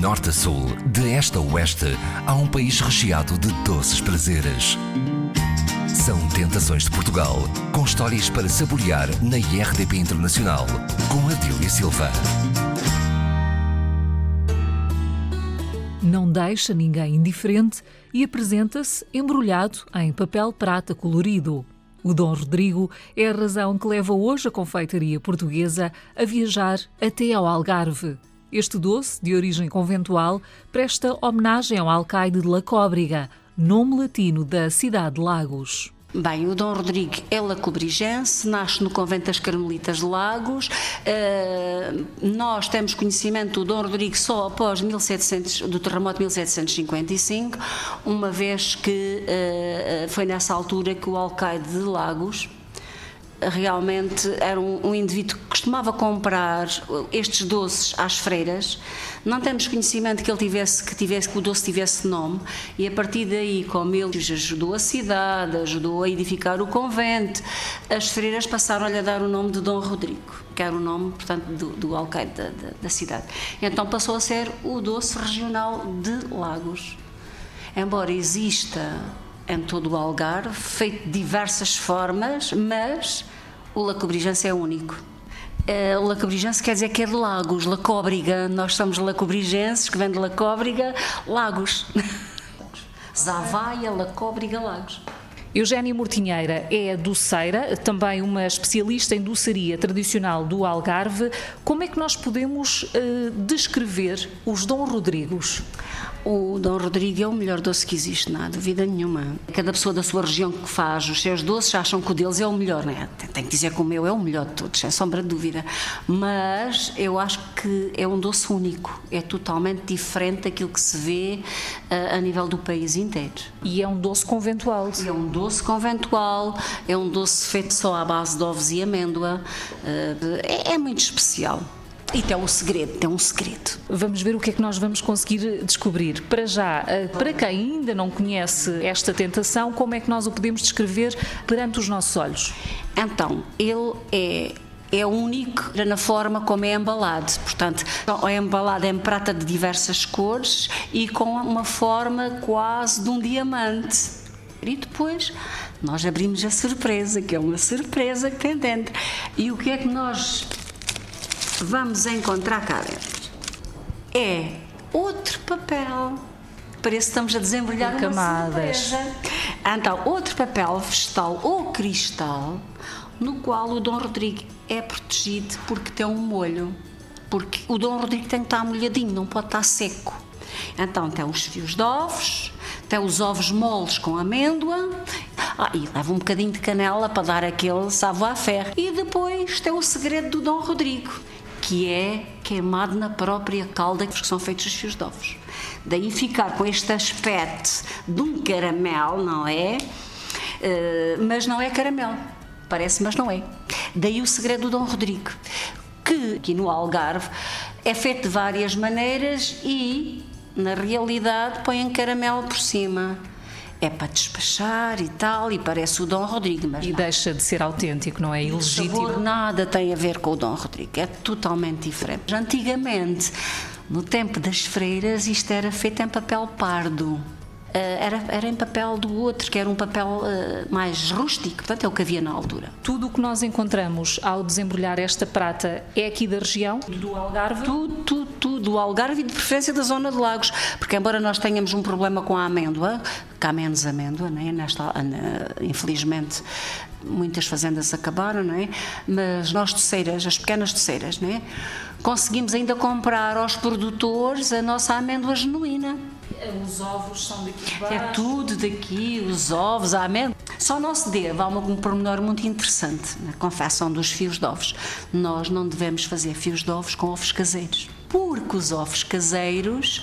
norte a sul, de este a oeste, há um país recheado de doces prazeres. São Tentações de Portugal, com histórias para saborear na IRDP Internacional, com Adília Silva. Não deixa ninguém indiferente e apresenta-se embrulhado em papel prata colorido. O Dom Rodrigo é a razão que leva hoje a confeitaria portuguesa a viajar até ao Algarve. Este doce, de origem conventual, presta homenagem ao alcaide de La Cóbrega, nome latino da cidade de Lagos. Bem, o Dom Rodrigo é lacobrigense, nasce no convento das Carmelitas de Lagos. Uh, nós temos conhecimento do Dom Rodrigo só após 1700, do terremoto de 1755, uma vez que uh, foi nessa altura que o alcaide de Lagos, realmente era um, um, indivíduo costumava comprar estes doces às freiras. Não temos conhecimento que ele tivesse que tivesse que o doce tivesse nome e a partir daí, como ele ajudou a cidade, ajudou a edificar o convento, as freiras passaram-lhe a dar o nome de Dom Rodrigo, que era o nome, portanto, do, do alcaide da, da, da cidade. Então passou a ser o doce regional de Lagos. Embora exista em todo o Algarve, feito de diversas formas, mas o lacobrigense é único. Uh, lacobrigense quer dizer que é de Lagos, Lacóbriga. Nós somos lacobrigenses, que vem de Lacóbriga, Lagos. Zavaia, Lacóbriga, Lagos. Eugénia Mortinheira é doceira, também uma especialista em doçaria tradicional do Algarve. Como é que nós podemos uh, descrever os Dom Rodrigos? O Dom Rodrigo é o melhor doce que existe, não há dúvida nenhuma. Cada pessoa da sua região que faz os seus doces acham que o deles é o melhor, não é? Tem que dizer que o meu é o melhor de todos, sem sombra de dúvida. Mas eu acho que é um doce único, é totalmente diferente daquilo que se vê uh, a nível do país inteiro. E é um doce conventual. É um doce conventual, é um doce feito só à base de ovos e amêndoa, uh, é, é muito especial. E tem um segredo, tem um segredo. Vamos ver o que é que nós vamos conseguir descobrir. Para já, eh, para quem ainda não conhece esta tentação, como é que nós o podemos descrever perante os nossos olhos? Então, ele é é único na forma como é embalado. Portanto, é embalado em prata de diversas cores e com uma forma quase de um diamante. E depois nós abrimos a surpresa, que é uma surpresa que tem dentro. E o que é que nós vamos encontrar cá dentro é outro papel. Parece que estamos a desembrulhar uma camadas. Então, outro papel vegetal ou cristal, no qual o Dom Rodrigo é protegido porque tem um molho. Porque o Dom Rodrigo tem que estar molhadinho, não pode estar seco. Então, tem os fios de ovos, tem os ovos moles com amêndoa, ah, e leva um bocadinho de canela para dar aquele savoir-faire. E depois tem o segredo do Dom Rodrigo que é queimado na própria calda que são feitos os fios de ovos. Daí ficar com este aspecto de um caramelo, não é? Uh, mas não é caramelo. Parece, mas não é. Daí o segredo do Dom Rodrigo, que aqui no Algarve é feito de várias maneiras e, na realidade, põem caramelo por cima é para despachar e tal, e parece o Dom Rodrigo. Mas e não. deixa de ser autêntico, não é? Ilegítimo. O sabor nada tem a ver com o Dom Rodrigo, é totalmente diferente. Antigamente, no tempo das freiras, isto era feito em papel pardo. Eh, era, era em papel do outro, que era um papel uh, mais rústico, portanto é o que havia na altura. Tudo o que nós encontramos ao desembrulhar esta prata é aqui da região, do Algarve? Tudo, tudo, tudo, do Algarve e de preferência da zona de Lagos, porque embora nós tenhamos um problema com a amêndoa, que há menos amêndoa, né? Nesta, infelizmente muitas fazendas acabaram, não é? Mas nós doceiras, as pequenas doceiras, não é? Conseguimos ainda comprar aos produtores a nossa amêndoa genuína. Os ovos são daqui baixo. É tudo daqui, os ovos, a amêndoa. Só não se deve, há um pormenor muito interessante na confecção dos fios de ovos. Nós não devemos fazer fios de ovos com ovos caseiros, porque os ovos caseiros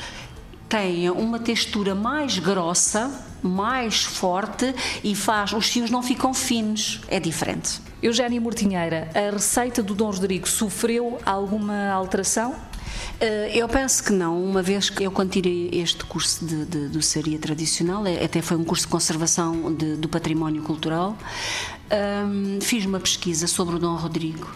têm uma textura mais grossa, mais forte e faz os fios não ficam finos, é diferente. Eugénia Mortinheira, a receita do Dom Rodrigo sofreu alguma alteração? Eh, eu penso que não, uma vez que eu quando tirei este curso de, de doçaria tradicional, é, até foi um curso de conservação de, do património cultural, um, fiz uma pesquisa sobre o Dom Rodrigo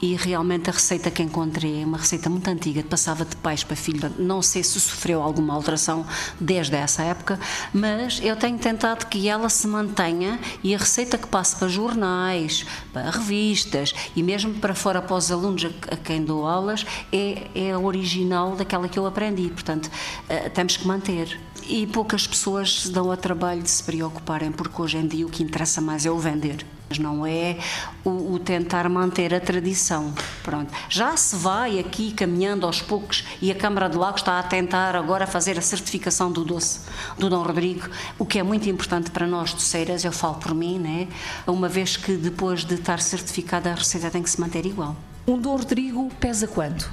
e realmente a receita que encontrei é uma receita muito antiga, passava de pais para filho. Não sei se sofreu alguma alteração desde essa época, mas eu tenho tentado que ela se mantenha e a receita que passe para jornais, para revistas e mesmo para fora para os alunos a, quem dou aulas é, é a original daquela que eu aprendi. Portanto, uh, temos que manter e poucas pessoas se dão a trabalho de se preocuparem, porque hoje em dia o que interessa mais é o vender. Mas não é o, o, tentar manter a tradição. Pronto. Já se vai aqui caminhando aos poucos e a Câmara de Lago está a tentar agora fazer a certificação do doce do Dom Rodrigo, o que é muito importante para nós doceiras, eu falo por mim, né? uma vez que depois de estar certificada a receita tem que se manter igual. Um Dom Rodrigo pesa quanto?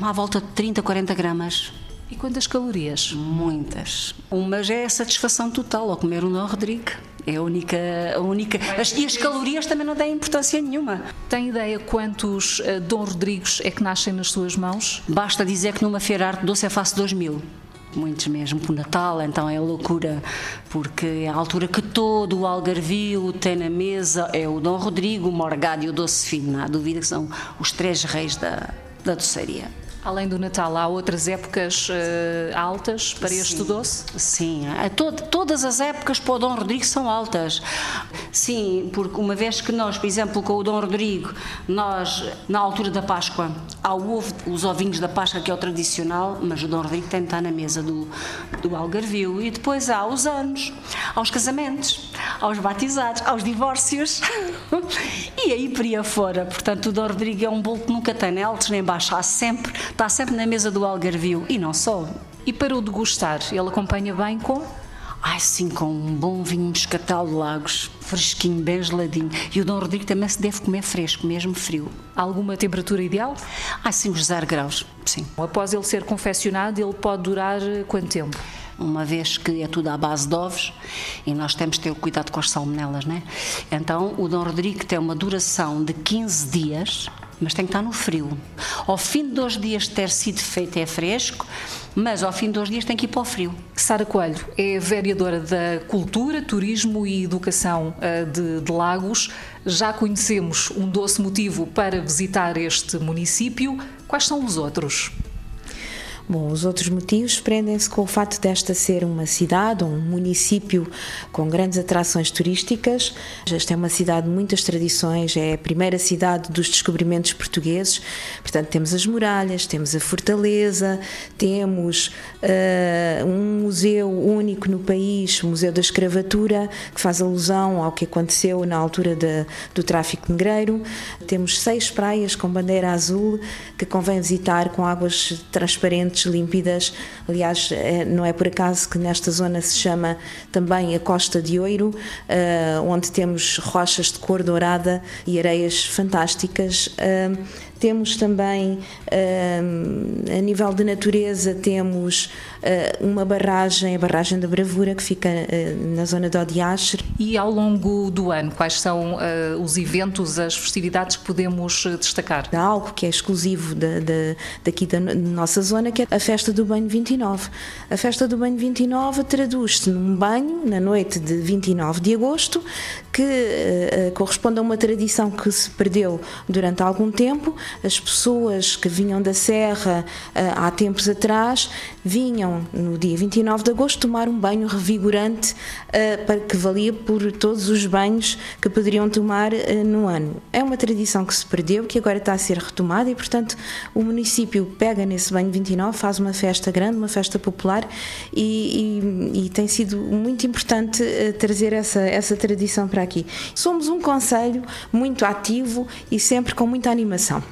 À volta de 30, 40 gramas. E quantas calorias? Muitas. Já é a satisfação total ao comer um Dom Rodrigo. É a única. A única as, e as calorias também não têm importância nenhuma. Tem ideia quantos uh, Dom Rodrigos é que nascem nas suas mãos? Basta dizer que numa feira arte doce é fácil 2 mil muitos mesmo por Natal, então é loucura, porque é a altura que todo o Algarvio tem na mesa é o Dom Rodrigo, o Morgado e o Doce Fino, não há dúvida que são os três reis da, da doceria. Além do Natal, há outras épocas uh, altas para este Sim. doce? Sim, todas as épocas para o Dom Rodrigo são altas. Sim, porque uma vez que nós, por exemplo, com o Dom Rodrigo, nós, na altura da Páscoa, há o ovo, os ovinhos da Páscoa, que é o tradicional, mas o Dom Rodrigo tem de estar na mesa do, do Algarvio. E depois há os anos, aos casamentos, aos batizados, aos divórcios. e aí por aí fora. Portanto, o Dom Rodrigo é um bolo que nunca tem altos nem baixos, há sempre está sempre na mesa do Algarvio e não só. E para o degustar, ele acompanha bem com? Ai, sim, com um bom vinho moscatel de Lagos, fresquinho, bem geladinho. E o Dom Rodrigo também se deve comer fresco, mesmo frio. Alguma temperatura ideal? Ah, sim, uns 0 graus, sim. Após ele ser confeccionado, ele pode durar quanto tempo? Uma vez que é tudo à base de ovos e nós temos de ter cuidado com as salmonelas, né? Então, o Dom Rodrigo tem uma duração de 15 dias mas tem que estar no frio. Ao fim de dois dias de ter sido feito é fresco, mas ao fim de dois dias tem que ir para o frio. Sara Coelho é vereadora da Cultura, Turismo e Educação eh, de, de Lagos. Já conhecemos um doce motivo para visitar este município. Quais são os outros? Bom, os outros motivos prendem-se com o fato desta ser uma cidade, um município com grandes atrações turísticas. Esta é uma cidade de muitas tradições, é a primeira cidade dos descobrimentos portugueses. Portanto, temos as muralhas, temos a fortaleza, temos uh, um museu único no país, o Museu da Escravatura, que faz alusão ao que aconteceu na altura de, do tráfico negreiro. Temos seis praias com bandeira azul que convém visitar com águas transparentes límpidas. Aliás, é, não é por acaso que nesta zona se chama também a Costa de Ouro, eh, onde temos rochas de cor dourada e areias fantásticas. Eh, temos também, a nível de natureza, temos uma barragem, a barragem da Bravura, que fica na zona de Odiacher. E ao longo do ano, quais são os eventos, as festividades que podemos destacar? Há algo que é exclusivo de, de, daqui da nossa zona, que é a festa do banho 29. A festa do banho 29 traduz-se num banho na noite de 29 de agosto, que corresponde a uma tradição que se perdeu durante algum tempo. As pessoas que vinham da Serra uh, há tempos atrás vinham no dia 29 de agosto tomar um banho revigorante uh, para que valia por todos os banhos que poderiam tomar no ano. É uma tradição que se perdeu, que agora está a ser retomada e, portanto, o município pega nesse banho 29, faz uma festa grande, uma festa popular e, e, e tem sido muito importante trazer essa, essa tradição para aqui. Somos um conselho muito ativo e sempre com muita animação.